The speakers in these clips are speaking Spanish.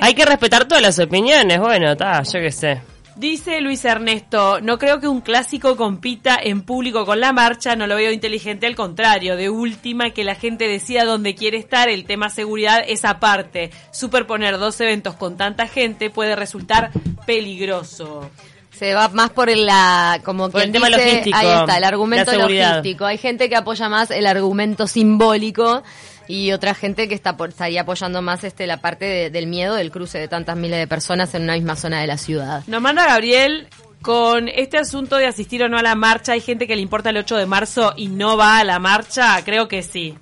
Hay que respetar todas las opiniones, bueno, está, yo qué sé. Dice Luis Ernesto, no creo que un clásico compita en público con la marcha, no lo veo inteligente, al contrario, de última que la gente decida dónde quiere estar, el tema seguridad es aparte. Superponer dos eventos con tanta gente puede resultar peligroso. Se va más por el, la, como Por que el tema logístico, Ahí está, el argumento logístico. Hay gente que apoya más el argumento simbólico y otra gente que está por, estaría apoyando más este la parte de- del miedo del cruce de tantas miles de personas en una misma zona de la ciudad. Nos manda Gabriel con este asunto de asistir o no a la marcha. ¿Hay gente que le importa el 8 de marzo y no va a la marcha? Creo que sí.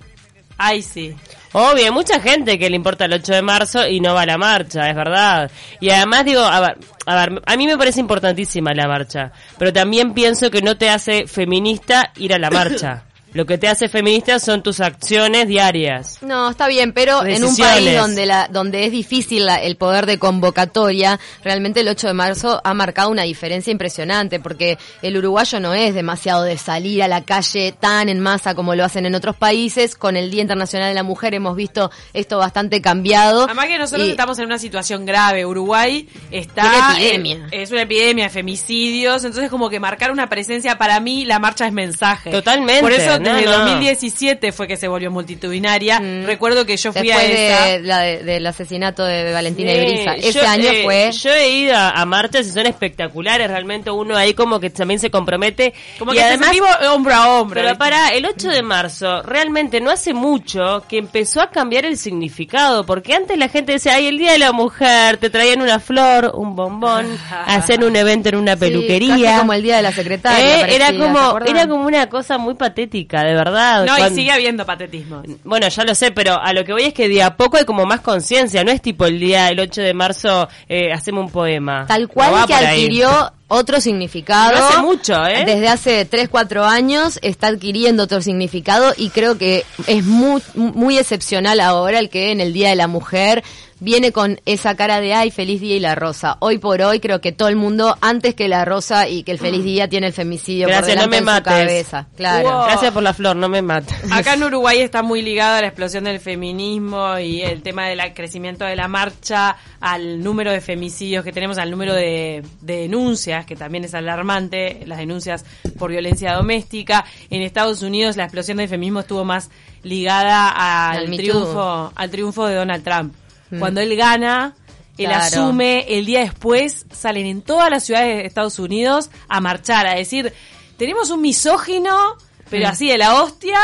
Ay, sí. Obvio, hay mucha gente que le importa el 8 de marzo y no va a la marcha, es verdad. Y además digo, a ver, a ver, a mí me parece importantísima la marcha, pero también pienso que no te hace feminista ir a la marcha. Lo que te hace feminista son tus acciones diarias. No, está bien, pero en un país donde la, donde es difícil la- el poder de convocatoria, realmente el 8 de marzo ha marcado una diferencia impresionante, porque el uruguayo no es demasiado de salir a la calle tan en masa como lo hacen en otros países. Con el Día Internacional de la Mujer hemos visto esto bastante cambiado. Además que nosotros Y- estamos en una situación grave. Uruguay está... Una epidemia. es una epidemia de femicidios. Entonces como que marcar una presencia, para mí la marcha es mensaje. Totalmente, Por eso no, desde no. 2017 fue que se volvió multitudinaria. Recuerdo que yo fui Después a esa... de la de- del asesinato de Valentina Sí, Ibriza. Ese yo, año eh, fue... Yo he ido a, a marchas y son espectaculares, realmente uno ahí como que también se compromete. Como y que además, se sentimos hombro a hombro. Pero para el 8 de marzo, realmente no hace mucho que empezó a cambiar el significado, porque antes la gente decía, ay, el Día de la Mujer, te traían una flor, un bombón, hacían un evento en una Sí, peluquería. casi como el Día de la Secretaria. Eh, parecía, era ¿se como era como una cosa muy patética, de verdad. No, y sigue habiendo patetismo. bueno, ya lo sé, pero a lo que voy es que de a poco hay como más conciencia, no es tipo el día, el 8 de marzo, eh, hacemos un poema. Tal cual que adquirió otro significado. No hace mucho, ¿eh? Desde hace 3, 4 años está adquiriendo otro significado y creo que es muy, muy excepcional ahora el que en el Día de la Mujer viene con esa cara de ay, feliz día y la rosa. Hoy por hoy creo que todo el mundo, antes que la rosa y que el feliz día, tiene el femicidio por Gracias, no me en su mates. cabeza. Claro. Wow. Gracias por la flor, no me mates. Acá en Uruguay está muy ligada a la explosión del feminismo y el tema del crecimiento de la marcha, al número de femicidios que tenemos, al número de, de denuncias, que también es alarmante, las denuncias por violencia doméstica. En Estados Unidos la explosión del feminismo estuvo más ligada al, triunfo, al triunfo de Donald Trump. Mm. Cuando él gana, él Claro. asume, el día después salen en todas las ciudades de Estados Unidos a marchar, a decir, tenemos un misógino, pero Mm. así de la hostia,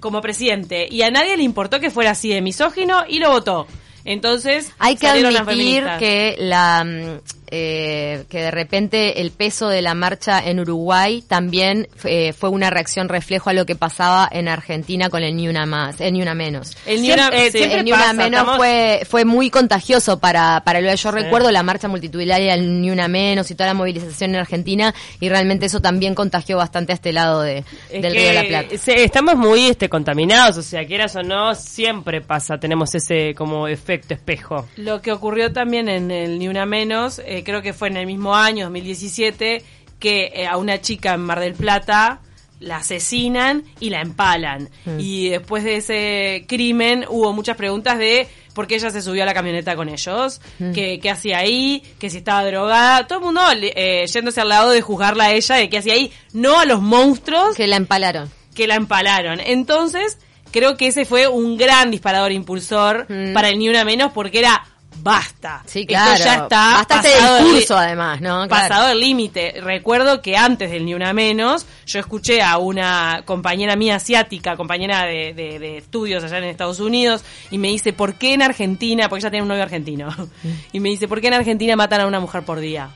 como presidente. Y a nadie le importó que fuera así de misógino y lo votó. Entonces, Hay que admitir que la eh, que de repente el peso de la marcha en Uruguay también eh, fue una reacción reflejo a lo que pasaba en Argentina con el ni una más, el ni una menos. El ni Siempre- una- eh, sí. siempre el ni una pasa, menos estamos- fue fue muy contagioso para para lo yo recuerdo la marcha multitudinaria del ni una menos y toda la movilización en Argentina y realmente eso también contagió bastante a este lado de, Es del que, Río de la Plata. se- estamos muy este contaminados, o sea, quieras o no, siempre pasa, tenemos ese como efecto espejo. Lo que ocurrió también en el Ni Una Menos, eh, creo que fue en el mismo año, 2017, que eh, a una chica en Mar del Plata la asesinan y la empalan. Mm. Y después de ese crimen hubo muchas preguntas de por qué ella se subió a la camioneta con ellos, Mm. que qué hacía ahí, que si estaba drogada, todo el mundo eh, yéndose al lado de juzgarla a ella, de qué hacía ahí, no a los monstruos Que la empalaron. que la empalaron. Entonces, creo que ese fue un gran disparador impulsor Mm. para el Ni Una Menos porque era basta. Sí, Esto claro. ya está Basta pasado del discurso, además, ¿no? Claro. Pasado el límite. Recuerdo que antes del Ni Una Menos, yo escuché a una compañera mía asiática, compañera de, de- de estudios allá en Estados Unidos, y me dice, ¿por qué en Argentina? Porque ella tiene un novio argentino. Y me dice, ¿por qué en Argentina matan a una mujer por día?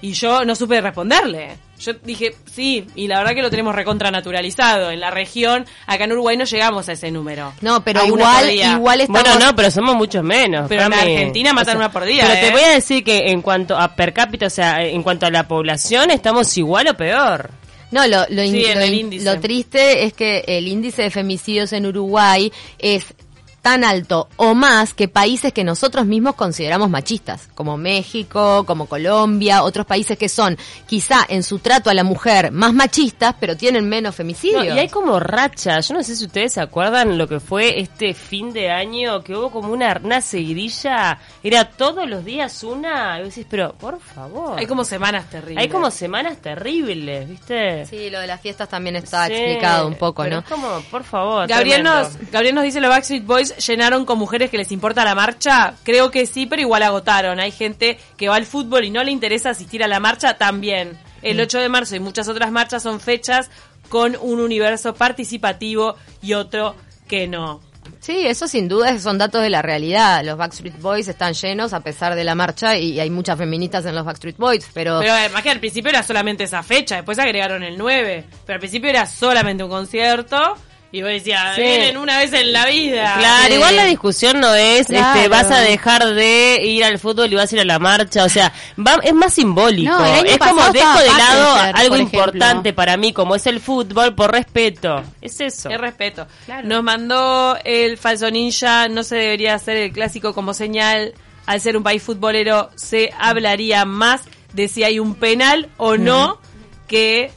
Y yo no supe responderle. Yo dije, sí, y la verdad que lo tenemos recontra naturalizado. En la región, acá en Uruguay no llegamos a ese número. No, pero igual igual estamos Bueno, no, pero somos muchos menos. Pero en. Argentina matan una por día, Pero ¿eh? te voy a decir que en cuanto a per cápita, o sea, en cuanto a la población, estamos igual o peor. No, lo, Sí, in- lo triste es que el índice de femicidios en Uruguay es tan alto o más que países que nosotros mismos consideramos machistas, como México, como Colombia, otros países que son quizá en su trato a la mujer más machistas, pero tienen menos femicidios. No, y hay como racha. Yo no sé si ustedes se acuerdan lo que fue este fin de año, que hubo como una, una seguidilla. Era todos los días una. Y vos decís, pero por favor. Hay como semanas terribles. Hay como semanas terribles, ¿viste? Sí, lo de las fiestas también está sí, explicado un poco, pero ¿no? Es como, por favor. Gabriel tremendo. nos, Gabriel nos dice, los Backstreet Boys llenaron con mujeres que les importa la marcha. Creo que sí, pero igual agotaron. Hay gente que va al fútbol y no le interesa asistir a la marcha también. El 8 de marzo y muchas otras marchas son fechas con un universo participativo y otro que no. Sí, eso sin duda son datos de la realidad. Los Backstreet Boys están llenos a pesar de la marcha y hay muchas feministas en los Backstreet Boys, pero... Pero además que al principio era solamente esa fecha, después agregaron el 9, pero al principio era solamente un concierto y vos decías, Sí. vienen una vez en la vida. Claro, Sí. igual la discusión no es, Claro. este, vas a dejar de ir al fútbol y vas a ir a la marcha, o sea, va- es más simbólico. No, es como dejo de lado algo importante para mí, como es el fútbol, por respeto. Es eso. Es respeto. Nos mandó el falso ninja, no se debería hacer el clásico como señal. Al ser un país futbolero, se hablaría más de si hay un penal o no que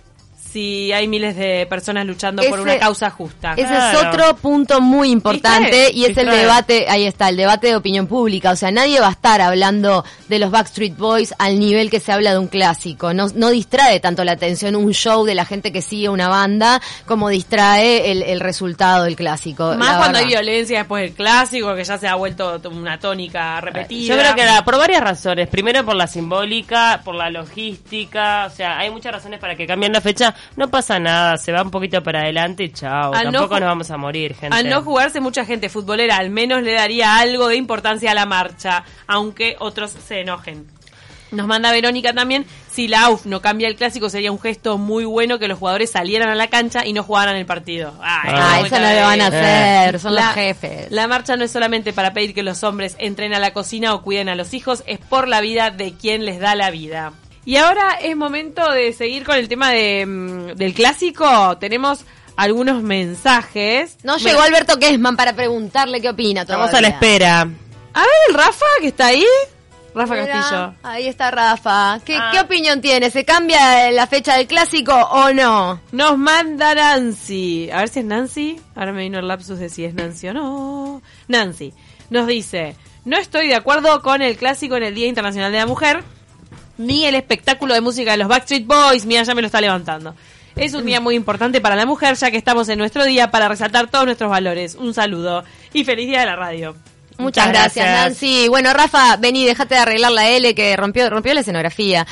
si hay miles de personas luchando por una causa justa. Ese es otro punto muy importante ¿Viste? y es el debate, ahí está, el debate de opinión pública. O sea, nadie va a estar hablando de los Backstreet Boys al nivel que se habla de un clásico. No, no distrae tanto la atención un show de la gente que sigue una banda como distrae el, el resultado del clásico. Más cuando hay violencia después del clásico, que ya se ha vuelto una tónica repetida. Yo creo que la- por varias razones. Primero por la simbólica, por la logística. O sea, hay muchas razones para que cambien la fecha. No pasa nada, se va un poquito para adelante y chao. Al Tampoco nos vamos a morir, gente. Al no jugarse mucha gente futbolera, al menos le daría algo de importancia a la marcha, aunque otros se enojen. Nos manda Verónica también, si la AUF no cambia el clásico sería un gesto muy bueno que los jugadores salieran a la cancha y no jugaran el partido. Ay, Ah, muy eso no lo van a bien. hacer, son La- los jefes. La marcha no es solamente para pedir que los hombres entren a la cocina o cuiden a los hijos, es por la vida de quien les da la vida. Y ahora es momento de seguir con el tema de, mm, del clásico. Tenemos algunos mensajes. No Me- llegó Alberto Kessman para preguntarle qué opina Estamos todavía. a la espera. A ver, el Rafa, que está ahí. Rafa Mira, Castillo. Ahí está Rafa. ¿Qué, Ah. ¿Qué opinión tiene? ¿Se cambia la fecha del clásico o no? Nos manda Nancy. A ver si es Nancy. Ahora me vino el lapsus de si es Nancy o no. Nancy nos dice: No estoy de acuerdo con el clásico en el Día Internacional de la Mujer, ni el espectáculo de música de los Backstreet Boys. Mira, ya me lo está levantando. Es un día muy importante para la mujer, ya que estamos en nuestro día para resaltar todos nuestros valores. Un saludo y feliz día de la radio. Muchas, gracias, gracias. Nancy. Bueno, Rafa, vení, déjate de arreglar la L que rompió, rompió la escenografía.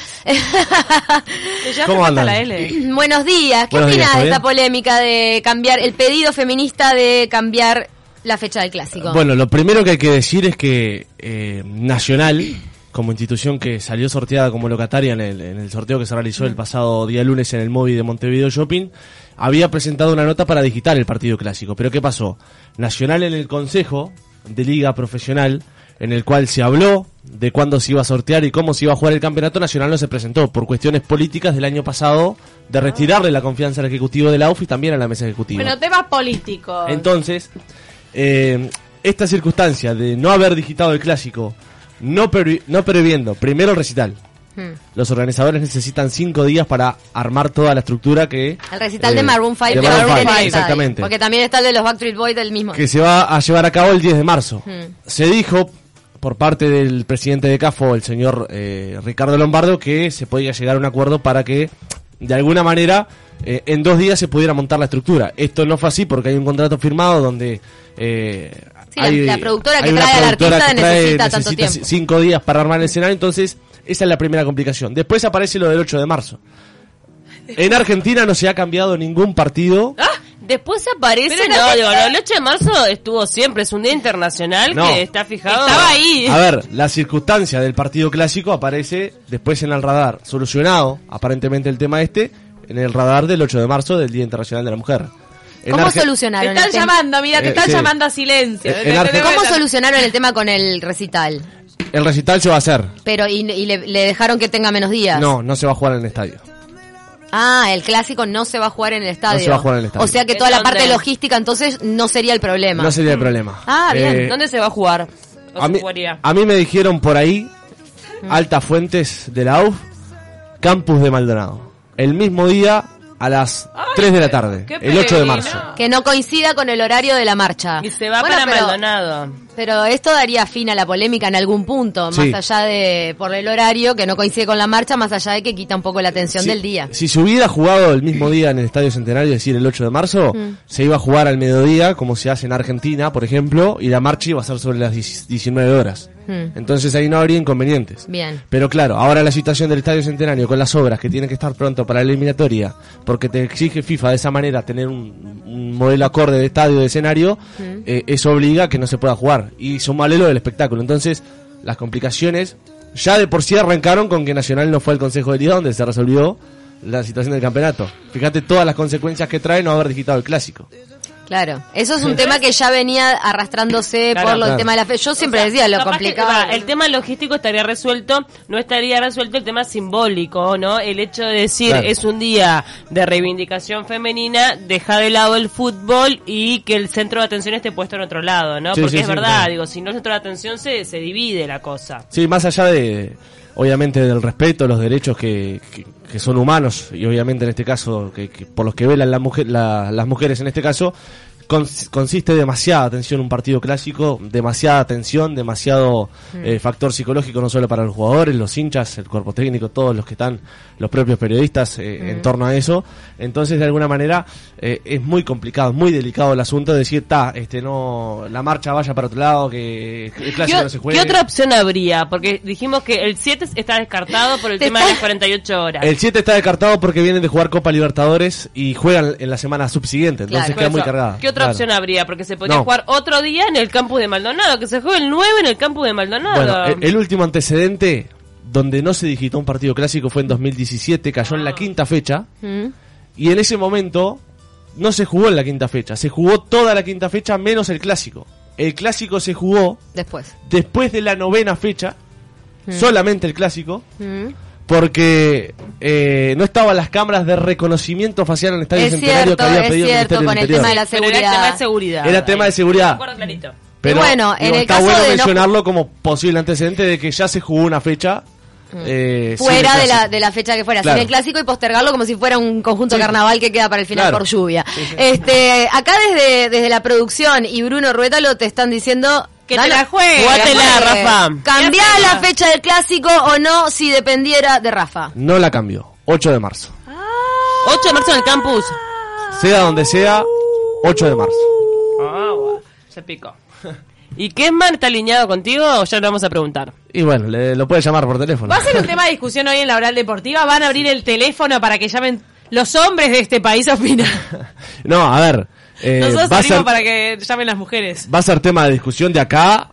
Ya ¿Cómo andan? la L. Buenos días. ¿Qué Buenos opinas ¿todo de esta polémica de cambiar el pedido feminista de cambiar la fecha del clásico? Bueno, lo primero que hay que decir es que eh, Nacional, como institución que salió sorteada como locataria en el, en el sorteo que se realizó el pasado día lunes en el móvil de Montevideo Shopping, había presentado una nota para digitar el partido clásico. Pero ¿qué pasó? Nacional en el Consejo de Liga Profesional, en el cual se habló de cuándo se iba a sortear y cómo se iba a jugar el campeonato nacional, no se presentó por cuestiones políticas del año pasado de retirarle la confianza al Ejecutivo de la UF y también a la mesa ejecutiva. Bueno, temas políticos. Entonces, eh, esta circunstancia de no haber digitado el clásico, no, previ- no previendo primero el recital, Hmm. los organizadores necesitan cinco días para armar toda la estructura que... El recital de eh, Maroon 5 de Maroon haber en five, el estadio. exactamente. Porque también está el de los Backstreet Boys del mismo. Que se va a llevar a cabo el 10 de marzo. Hmm. Se dijo por parte del presidente de CAFO, el señor eh, Ricardo Lombardo, que se podía llegar a un acuerdo para que, de alguna manera, eh, en dos días se pudiera montar la estructura. Esto no fue así porque hay un contrato firmado donde... eh, Sí, la- la productora que trae al artista que trae- necesita tanto necesita tiempo. cinco días para armar el escenario, entonces esa es la primera complicación. Después aparece lo del 8 de marzo. En Argentina no se ha cambiado ningún partido. Después aparece, Pero no, no- el 8 de marzo estuvo siempre, es un día internacional No. que está fijado. Estaba ahí. A ver, la circunstancia del partido clásico aparece después en el radar, solucionado aparentemente el tema este, en el radar del 8 de marzo del Día Internacional de la Mujer. En ¿Cómo Arge- Te solucionaron están el llamando, mira, te Eh, están sí. llamando a silencio. Eh, en ¿Cómo solucionaron el tema con el recital? El recital se va a hacer. Pero, y, y le, le dejaron que tenga menos días. No, no se va a jugar en el estadio. Ah, el clásico no se va a jugar en el estadio. No se va a jugar en el estadio. O sea que ¿En toda la dónde? parte logística entonces no sería el problema. No sería el problema. Ah, bien. Eh, ¿Dónde se va a jugar? ¿O a, se mí, jugaría? a mí me dijeron por ahí, altas fuentes de la UF, Campus de Maldonado. El mismo día a las 3 de la tarde, el 8 de marzo. Que no coincida con el horario de la marcha. Y se va Bueno, para pero, Maldonado. Pero esto daría fin a la polémica en algún punto, Sí. más allá de por el horario que no coincide con la marcha, más allá de que quita un poco la atención Si- del día. Si se hubiera jugado el mismo día en el Estadio Centenario, es decir, el 8 de marzo, Mm. se iba a jugar al mediodía, como se hace en Argentina, por ejemplo, y la marcha iba a ser sobre las 10 19 horas. Mm. Entonces ahí no habría inconvenientes. Bien. Pero claro, ahora la situación del Estadio Centenario con las obras que tienen que estar pronto para la eliminatoria, porque te exige FIFA de esa manera tener un, un modelo acorde de estadio, de escenario, eh, eso obliga a que no se pueda jugar. Y sumarle lo del espectáculo. Entonces, las complicaciones ya de por sí arrancaron con que Nacional no fue al Consejo de Liga donde se resolvió la situación del campeonato. Fíjate todas las consecuencias que trae no haber digitado el clásico. Claro, eso es un tema que ya venía arrastrándose Claro, por lo, el tema de la fe. Yo siempre O sea, decía lo que, complicado. va, el tema logístico estaría resuelto, no estaría resuelto el tema simbólico, ¿no? El hecho de decir Claro. es un día de reivindicación femenina, deja de lado el fútbol y que el centro de atención esté puesto en otro lado, ¿no? Sí, Porque sí, es sí, verdad, claro. digo, si no el centro de atención se, se divide la cosa. Sí, más allá de, obviamente, del respeto, los derechos que, que, que son humanos, y obviamente en este caso, que, que por los que velan la mujer, la- las mujeres en este caso, cons- consiste demasiada atención un partido clásico, demasiada atención, demasiado eh, factor psicológico, no solo para los jugadores, los hinchas, el cuerpo técnico, todos los que están, los propios periodistas eh, en torno a eso. Entonces, de alguna manera, eh, es muy complicado, muy delicado el asunto de decir, ta, este, no, la marcha vaya para otro lado, que el ¿Qué, clásico no se juegue. qué otra opción habría? Porque dijimos que el 7 está descartado por el Te tema de las 48 horas. El 7 está descartado porque vienen de jugar Copa Libertadores y juegan en la semana subsiguiente, entonces Claro. Queda muy cargada. ¿Qué otra Claro. opción habría? Porque se podría No. jugar otro día en el campus de Maldonado, que se juegue el 9 en el campus de Maldonado. Bueno, el, último antecedente donde no se digitó un partido clásico fue en 2017, cayó en la quinta fecha Mm. y en ese momento no se jugó en la quinta fecha, se jugó toda la quinta fecha menos el clásico. El clásico se jugó Después. después de la novena fecha, solamente el clásico, Mm. Porque eh, no estaban las cámaras de reconocimiento facial en el Estadio Es Centenario cierto, que había es pedido el cierto, Ministerio con del el Interior. tema de la Pero era seguridad. tema de seguridad. Era tema de seguridad. Me acuerdo clarito. Pero Y bueno, digo, en el está caso bueno de no mencionarlo como posible antecedente de que ya se jugó una fecha eh, sin fuera de la, de la fecha que fuera, Claro. sin el clásico y postergarlo como si fuera un conjunto Sí. carnaval que queda para el final Claro. por lluvia. Este, acá desde, desde la producción y Bruno Ruétalo te están diciendo Que "Dale, te la juegues". Jugátela. Rafa. Cambiá la fecha del clásico o no si dependiera de Rafa. No la cambió. 8 de marzo. 8 de marzo en el campus. Sea donde sea, 8 de marzo. Ah, bueno, se picó. ¿Y Kesman está alineado contigo o ya lo vamos a preguntar? Y bueno, le- lo puede llamar por teléfono. Va a ser un tema de discusión hoy en la oral deportiva. Van a abrir el teléfono para que llamen los hombres de este país a opinar. No, a ver. Eh, Nosotros va, a ser, para que llamen las mujeres. va a ser tema de discusión de acá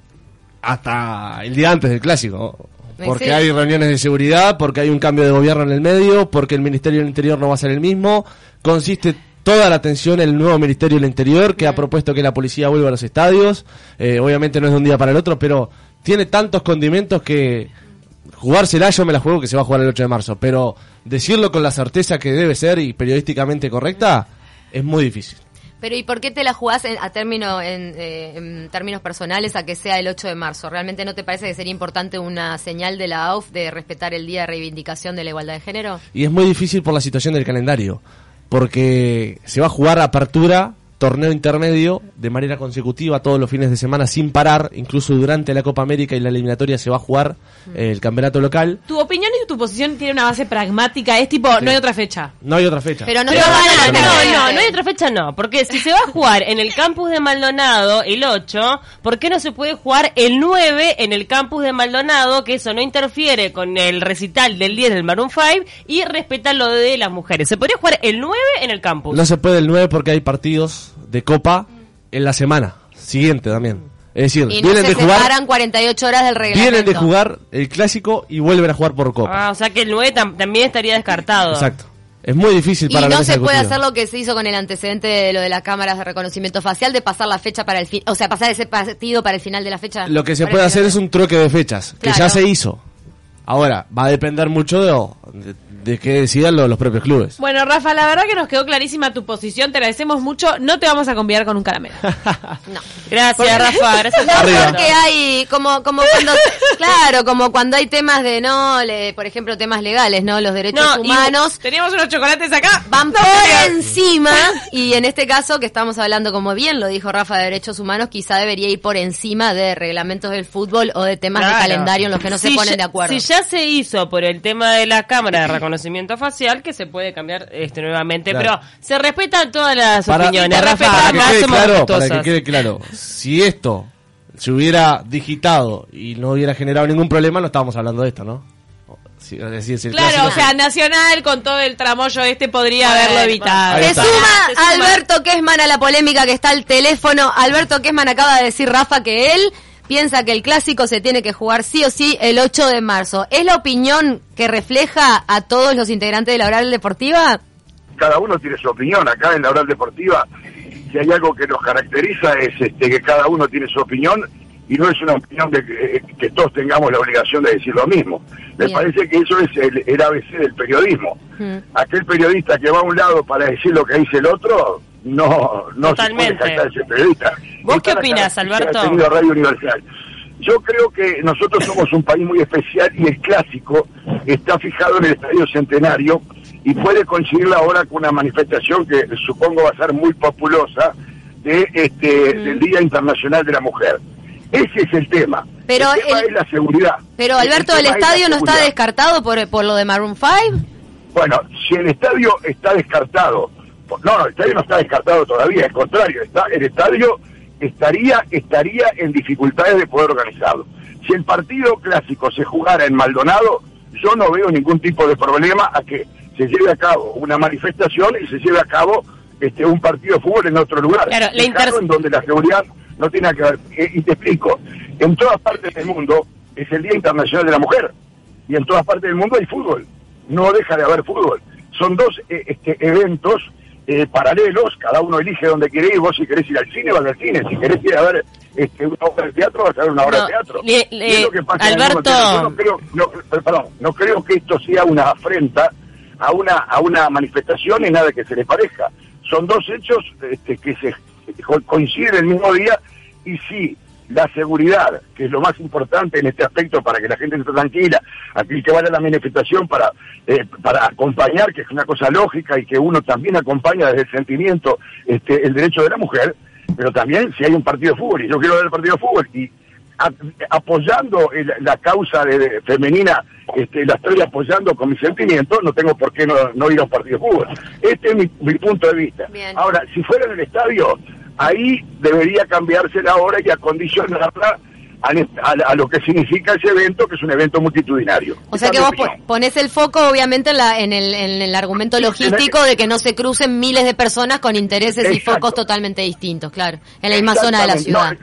hasta el día antes del clásico. Porque Sí. hay reuniones de seguridad, porque hay un cambio de gobierno en el medio, porque el Ministerio del Interior no va a ser el mismo. Consiste toda la atención en el nuevo Ministerio del Interior que ha propuesto que la policía vuelva a los estadios. Eh, obviamente no es de un día para el otro, pero tiene tantos condimentos que jugársela yo me la juego que se va a jugar el 8 de marzo. Pero decirlo con la certeza que debe ser y periodísticamente correcta es muy difícil. Pero ¿y por qué te la jugás en- a término, en, eh, términos personales a que sea el 8 de marzo? ¿Realmente no te parece que sería importante una señal de la AUF de respetar el Día de Reivindicación de la Igualdad de Género? Y es muy difícil por la situación del calendario, porque se va a jugar apertura, torneo intermedio, de manera consecutiva todos los fines de semana sin parar, incluso durante la Copa América y la eliminatoria se va a jugar eh, el campeonato local. Tu opinión y tu posición tiene una base pragmática. Es tipo, no hay otra fecha. No hay otra fecha. Pero no Pero tener- no, no, no hay otra fecha, no. Porque si se va a jugar en el campus de Maldonado el 8, ¿por qué no se puede jugar el 9 en el campus de Maldonado? Que eso no interfiere con el recital del 10 del Maroon 5 y respeta lo de las mujeres. Se podría jugar el 9 en el campus. No se puede el 9 porque hay partidos de Copa en la semana siguiente también. Es decir, Y no vienen se de jugar, separan 48 horas del reglamento. vienen de jugar el clásico y vuelven a jugar por Copa. Ah, o sea que el 9 tam- también estaría descartado. Exacto. Es muy difícil Y para la no se puede hacer lo que se hizo con el antecedente de lo de las cámaras de reconocimiento facial, de pasar la fecha para el fin, o sea, pasar ese partido para el final de la fecha. Lo que se puede hacer es un troque de fechas, que ya se hizo. Ahora, va a depender mucho de, de, de que decidan lo- los propios clubes. Bueno, Rafa, la verdad que nos quedó clarísima tu posición, te agradecemos mucho. No te vamos a convidar con un caramelo. No. Gracias, Rafa. Gracias. No, porque hay como como cuando claro como cuando hay temas de no le- por ejemplo temas legales no los derechos No, y- humanos Teníamos unos chocolates acá. van No, por encima y en este caso que estamos hablando como bien lo dijo Rafa de derechos humanos quizá debería ir por encima de reglamentos del fútbol o de temas de calendario en los que no se ponen ya- de acuerdo Si ya se hizo por el tema de la cámara de reconocimiento facial, que se puede cambiar este nuevamente, Claro. pero se respetan todas las Para, opiniones, para- Rafa. para que quede claro, para que quede claro, si esto se hubiera digitado y no hubiera generado ningún problema, no estábamos hablando de esto, ¿no? Sí, es decir, Claro, clásico- o sea, Nacional con todo el tramoyo este podría haberlo evitado. Se suma. Alberto Kesman a la polémica que está al teléfono. Alberto Kesman acaba de decir, Rafa, que él piensa que el clásico se tiene que jugar sí o sí el 8 de marzo. ¿Es la opinión que refleja a todos los integrantes de la oral deportiva? cada uno tiene su opinión. Acá en la oral deportiva, si hay algo que nos caracteriza es este, que cada uno tiene su opinión y no es una opinión de que, que todos tengamos la obligación de decir lo mismo. Me Bien. parece que eso es el, el ABC del periodismo. Mm. Aquel periodista que va a un lado para decir lo que dice el otro, no, no Totalmente. se puede ese periodista. ¿Vos qué opinás, Alberto? Radio Universal. Yo creo que nosotros somos un país muy especial y el clásico está fijado en el Estadio Centenario y puede coincidir ahora con una manifestación que supongo va a ser muy populosa de este del Día Internacional de la Mujer. Ese es el tema. Pero el tema el- es la seguridad. Pero Alberto, ¿el es estadio no está descartado por, por lo de Maroon 5? Bueno, si el estadio está descartado, no, no, el estadio no está descartado todavía, al contrario, está, el estadio estaría, estaría en dificultades de poder organizarlo. Si el partido clásico se jugara en Maldonado, yo no veo ningún tipo de problema a que se lleve a cabo una manifestación y se lleve a cabo este un partido de fútbol en otro lugar. Claro, la inter- en donde la seguridad no tiene que ver. Eh, y te explico, en todas partes del mundo es el Día Internacional de la Mujer y en todas partes del mundo hay fútbol. No deja de haber fútbol. Son dos eh, este, eventos eh, paralelos, cada uno elige donde quiere ir. Vos si querés ir al cine, vas al cine. Si querés ir a ver este, una obra de teatro, vas a ver una obra No, de teatro. le- es lo que pasa Alberto-. Yo no creo, no, eh, perdón, no creo que esto sea una afrenta a una a una manifestación y nada que se le parezca. Son dos hechos este, que se coinciden el mismo día y sí, la seguridad, que es lo más importante en este aspecto para que la gente esté tranquila, aquel que vaya a la manifestación para, eh, para acompañar, que es una cosa lógica y que uno también acompaña desde el sentimiento este, el derecho de la mujer, pero también si hay un partido de fútbol y yo quiero ver el partido de fútbol y a- apoyando el- la causa de, de femenina, este, la estoy apoyando con mi sentimiento, no tengo por qué no, no ir a un partido de fútbol. Este es mi, mi punto de vista. Bien. Ahora, si fuera en el estadio, ahí debería cambiarse la hora y acondicionarla a, a lo que significa ese evento, que es un evento multitudinario. O sea que vos mi po- opinión. pones el foco obviamente en, la, en, el, en el argumento logístico de que no se crucen miles de personas con intereses y focos totalmente distintos, claro, en la misma zona de la ciudad.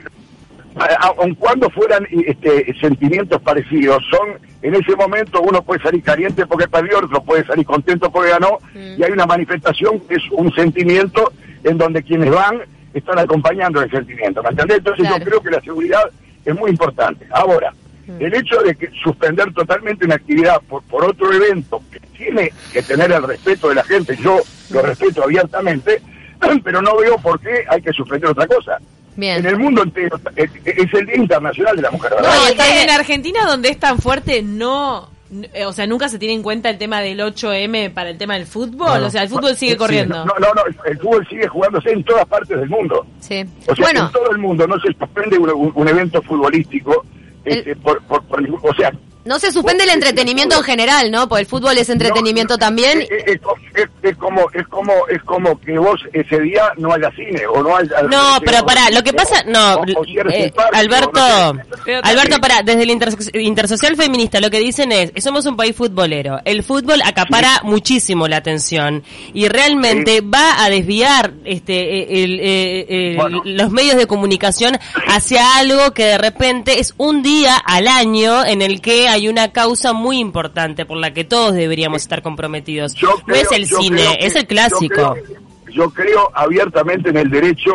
No, aun cuando fueran este, sentimientos parecidos, son en ese momento uno puede salir caliente porque perdió, otro puede salir contento porque ganó, Mm. y hay una manifestación que es un sentimiento en donde quienes van están acompañando el sentimiento, ¿me entendés? Entonces Claro. yo creo que la seguridad es muy importante. Ahora, el hecho de que suspender totalmente una actividad por, por otro evento que tiene que tener el respeto de la gente, yo lo respeto abiertamente, pero no veo por qué hay que suspender otra cosa. Bien. En el mundo entero es, es el Día Internacional de la Mujer, ¿verdad? No, está en. Argentina, donde es tan fuerte, no. Eh, O sea, nunca se tiene en cuenta el tema del 8M para el tema del fútbol. No. O sea, el fútbol sigue Sí, corriendo. No, no, no, el, fútbol sigue jugándose en todas partes del mundo. Sí. O sea, bueno, en todo el mundo no se suspende un, un- evento futbolístico este, por, por, por ningún- o sea, no se suspende el entretenimiento en general, ¿no? Porque el fútbol es entretenimiento no, también. Es, es- es- es como es como es como que vos ese día no haya cine o no haya No, pero pará, lo que pasa, no, o- o cierres eh, el parque, Alberto, no Alberto, pará, desde el interso- Intersocial Feminista lo que dicen es, somos un país futbolero, el fútbol acapara muchísimo la atención y realmente va a desviar este eh, el- eh, Bueno. los medios de comunicación hacia algo que de repente es un día al año en el que hay una causa muy importante por la que todos deberíamos estar comprometidos. Yo no es el cine, que- es el clásico. Yo creo, yo creo abiertamente en el derecho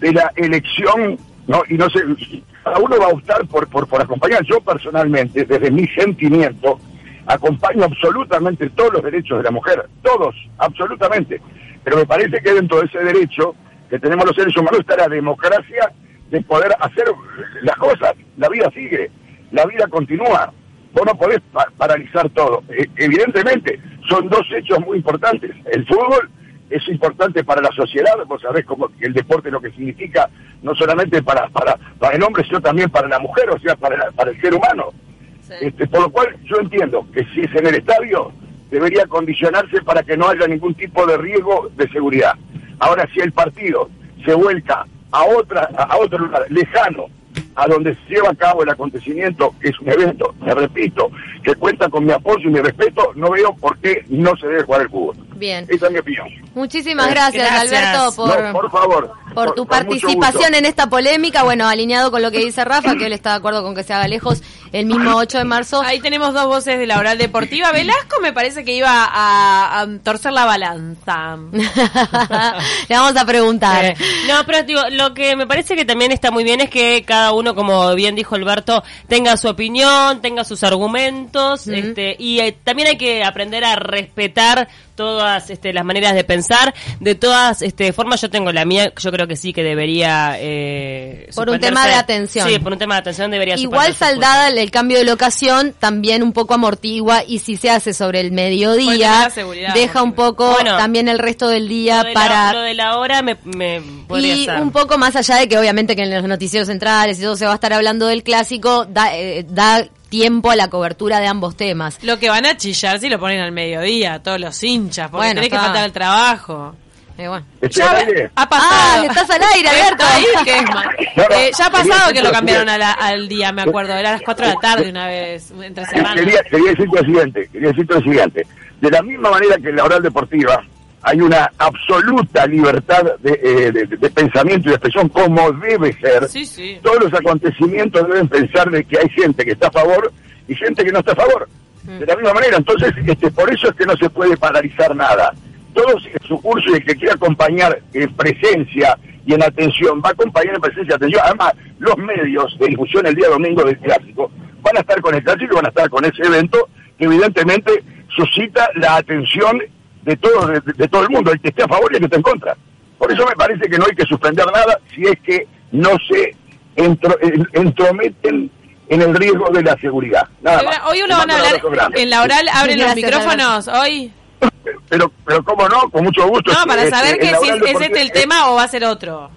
de la elección, ¿no? Y no sé, cada uno va a optar por, por, por acompañar. Yo personalmente, desde mi sentimiento, acompaño absolutamente todos los derechos de la mujer, todos, absolutamente. Pero me parece que dentro de ese derecho que tenemos los seres humanos está la democracia de poder hacer las cosas. La vida sigue, la vida continúa. Vos no podés pa- paralizar todo. E- evidentemente, son dos hechos muy importantes. El fútbol es importante para la sociedad, vos sabés cómo el deporte lo que significa, no solamente para, para, para el hombre, sino también para la mujer, o sea, para, la- para el ser humano. Este, por lo cual yo entiendo que si es en el estadio, debería condicionarse para que no haya ningún tipo de riesgo de seguridad. Ahora, si el partido se vuelca a otra a otro lugar lejano, a donde se lleva a cabo el acontecimiento, que es un evento, me repito, que cuenta con mi apoyo y mi respeto, no veo por qué no se debe jugar el fútbol. Bien. Esa es mi opinión. Muchísimas gracias, Gracias. Alberto, por, No, por favor. por tu participación en esta polémica. Bueno, alineado con lo que dice Rafa, que él está de acuerdo con que se haga lejos el mismo 8 de marzo. Ahí tenemos dos voces de la oral deportiva. Velasco me parece que iba a, a torcer la balanza. Le vamos a preguntar. Eh, No, pero digo, lo que me parece que también está muy bien es que cada uno, como bien dijo Alberto, tenga su opinión, tenga sus argumentos, este, y eh, también hay que aprender a respetar todas este, las maneras de pensar. De todas este, formas, yo tengo la mía, yo creo que sí que debería... eh, Por un tema de atención. Sí, por un tema de atención debería Igual saldada el, el cambio de locación, también un poco amortigua y si se hace sobre el mediodía, deja un poco Bueno, también el resto del día Lo para... la, lo de la hora me, me podría Y un poco más allá de que obviamente que en los noticieros centrales y todo se va a estar hablando del clásico, da, eh, da tiempo a la cobertura de ambos temas. Lo que van a chillar si lo ponen al mediodía, todos los hinchas, porque Bueno, tenés que faltar al trabajo. Eh, bueno. ¿Estoy Ya al aire? ha Ah, pasado. estás al aire, Alberto. Ahí, que es. No, no, Eh, ya ha pasado que lo cambiaron a la- al día, me acuerdo. Era a las 4 de la tarde una vez, entre semana. Quería, quería decirte lo siguiente, quería decirte lo siguiente. De la misma manera que en la oral deportiva hay una absoluta libertad de, eh, de- de pensamiento y de expresión como debe ser, Sí, sí. todos los acontecimientos deben pensar de que hay gente que está a favor y gente que no está a favor. De la misma manera, entonces, este, por eso es que no se puede paralizar nada. Todo sigue su curso y el que quiera acompañar en presencia y en atención, va a acompañar en presencia y atención. Además, los medios de difusión el día domingo del clásico van a estar con el clásico y van a estar con ese evento que evidentemente suscita la atención de todo, de, de todo el mundo, el que esté a favor y el que esté en contra. Por eso me parece que no hay que suspender nada si es que no se entro- en- entrometen en el riesgo de la seguridad. Nada más. Hoy uno van a hablar, en la oral abren los micrófonos hoy. Pero, pero cómo no, con mucho gusto. No, para Este, saber que si es, este el tema o va a ser otro.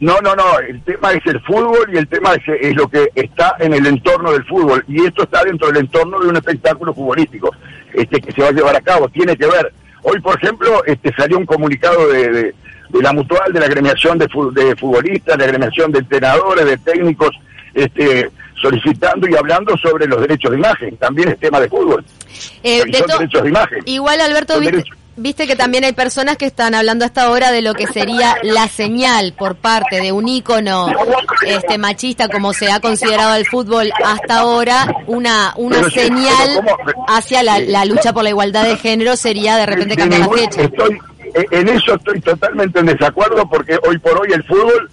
No, no, no, el tema es el fútbol y el tema es, es lo que está en el entorno del fútbol y esto está dentro del entorno de un espectáculo futbolístico este que se va a llevar a cabo, tiene que ver. Hoy, por ejemplo, este salió un comunicado de, de- de la mutual, de la agremiación de, de futbolistas, de la agremiación de entrenadores, de técnicos, este solicitando y hablando sobre los derechos de imagen, también es tema de fútbol. Eh, de son derechos de imagen. Igual, Alberto, viste, derechos. Viste que también hay personas que están hablando hasta ahora de lo que sería la señal por parte de un ícono este, machista, como se ha considerado el fútbol hasta ahora, una, una Pero señal hacia la, la lucha por la igualdad de género sería de repente De cambiar la fecha. Estoy, eh, en eso estoy totalmente en desacuerdo porque hoy por hoy el fútbol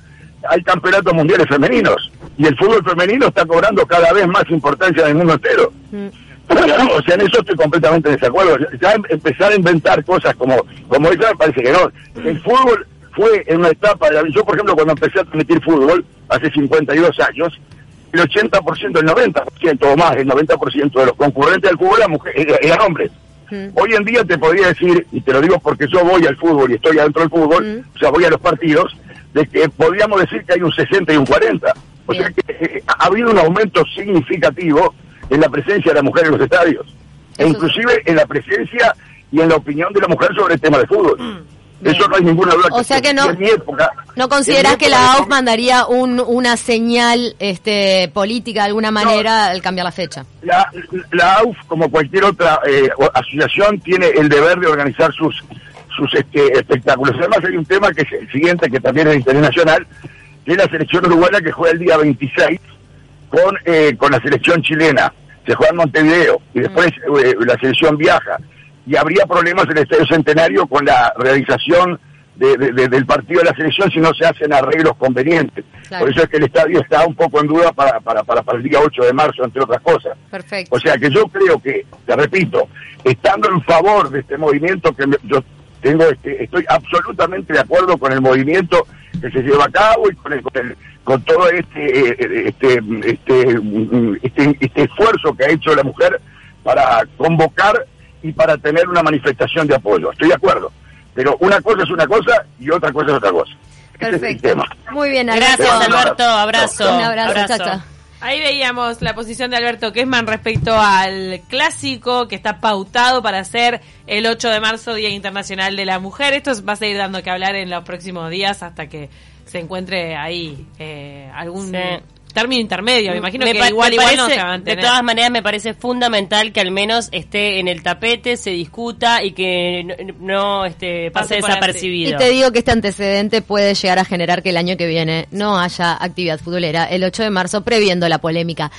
hay campeonatos mundiales femeninos y el fútbol femenino está cobrando cada vez más importancia en el mundo entero. Mm. O sea, en eso estoy completamente en desacuerdo. Ya em- empezar a inventar cosas como, como esa me parece que no. El fútbol fue en una etapa, de la- yo por ejemplo cuando empecé a transmitir fútbol, hace 52 años, el 80%, el 90% o más, el 90% de los concurrentes al fútbol eran, mujeres, eran- hombres. Mm. Hoy en día te podría decir, y te lo digo porque yo voy al fútbol y estoy adentro del fútbol, Mm. o sea, voy a los partidos, de que podríamos decir que hay un 60 y un 40. O sea que eh, ha habido un aumento significativo en la presencia de la mujer en los estadios, e inclusive en la presencia y en la opinión de la mujer sobre el tema de fútbol. Bien. Eso no hay ninguna duda. O sea que no- en mi época, ¿No consideras que la AUF mandaría un, una señal este, política de alguna manera al cambiar la fecha? La, la AUF, como cualquier otra eh, asociación, tiene el deber de organizar sus sus este, espectáculos. Además hay un tema que es el siguiente, que también es internacional, que es la selección uruguaya que juega el día 26 con, eh, con la selección chilena. Se juega en Montevideo y después eh, la selección viaja. Y habría problemas en el Estadio Centenario con la realización de- de- de- del partido de la selección si no se hacen arreglos convenientes. Claro. Por eso es que el estadio está un poco en duda para, para, para, para el día 8 de marzo, entre otras cosas. Perfecto. O sea que yo creo que, te repito, estando en favor de este movimiento que me- yo tengo, este, estoy absolutamente de acuerdo con el movimiento que se lleva a cabo y con, el- con, el- con todo este, eh, este, este, mm, este, este esfuerzo que ha hecho la mujer para convocar y para tener una manifestación de apoyo. Estoy de acuerdo. Pero una cosa es una cosa y otra cosa es otra cosa. Es el Perfecto. tema. Muy bien, Gracias, Alberto. Alberto. Abrazo. Un abrazo, chao, chao. Ahí veíamos la posición de Alberto Kessman respecto al clásico que está pautado para ser el 8 de marzo, Día Internacional de la Mujer. Esto va a seguir dando que hablar en los próximos días hasta que se encuentre ahí eh, algún. Término intermedio. Me imagino Me que igual, me igual no parece- se va a De todas maneras, me parece fundamental que al menos esté en el tapete, se discuta y que no, no, este, pase desapercibido. Y te digo que este antecedente puede llegar a generar que el año que viene no haya actividad futbolera el 8 de marzo, previendo la polémica.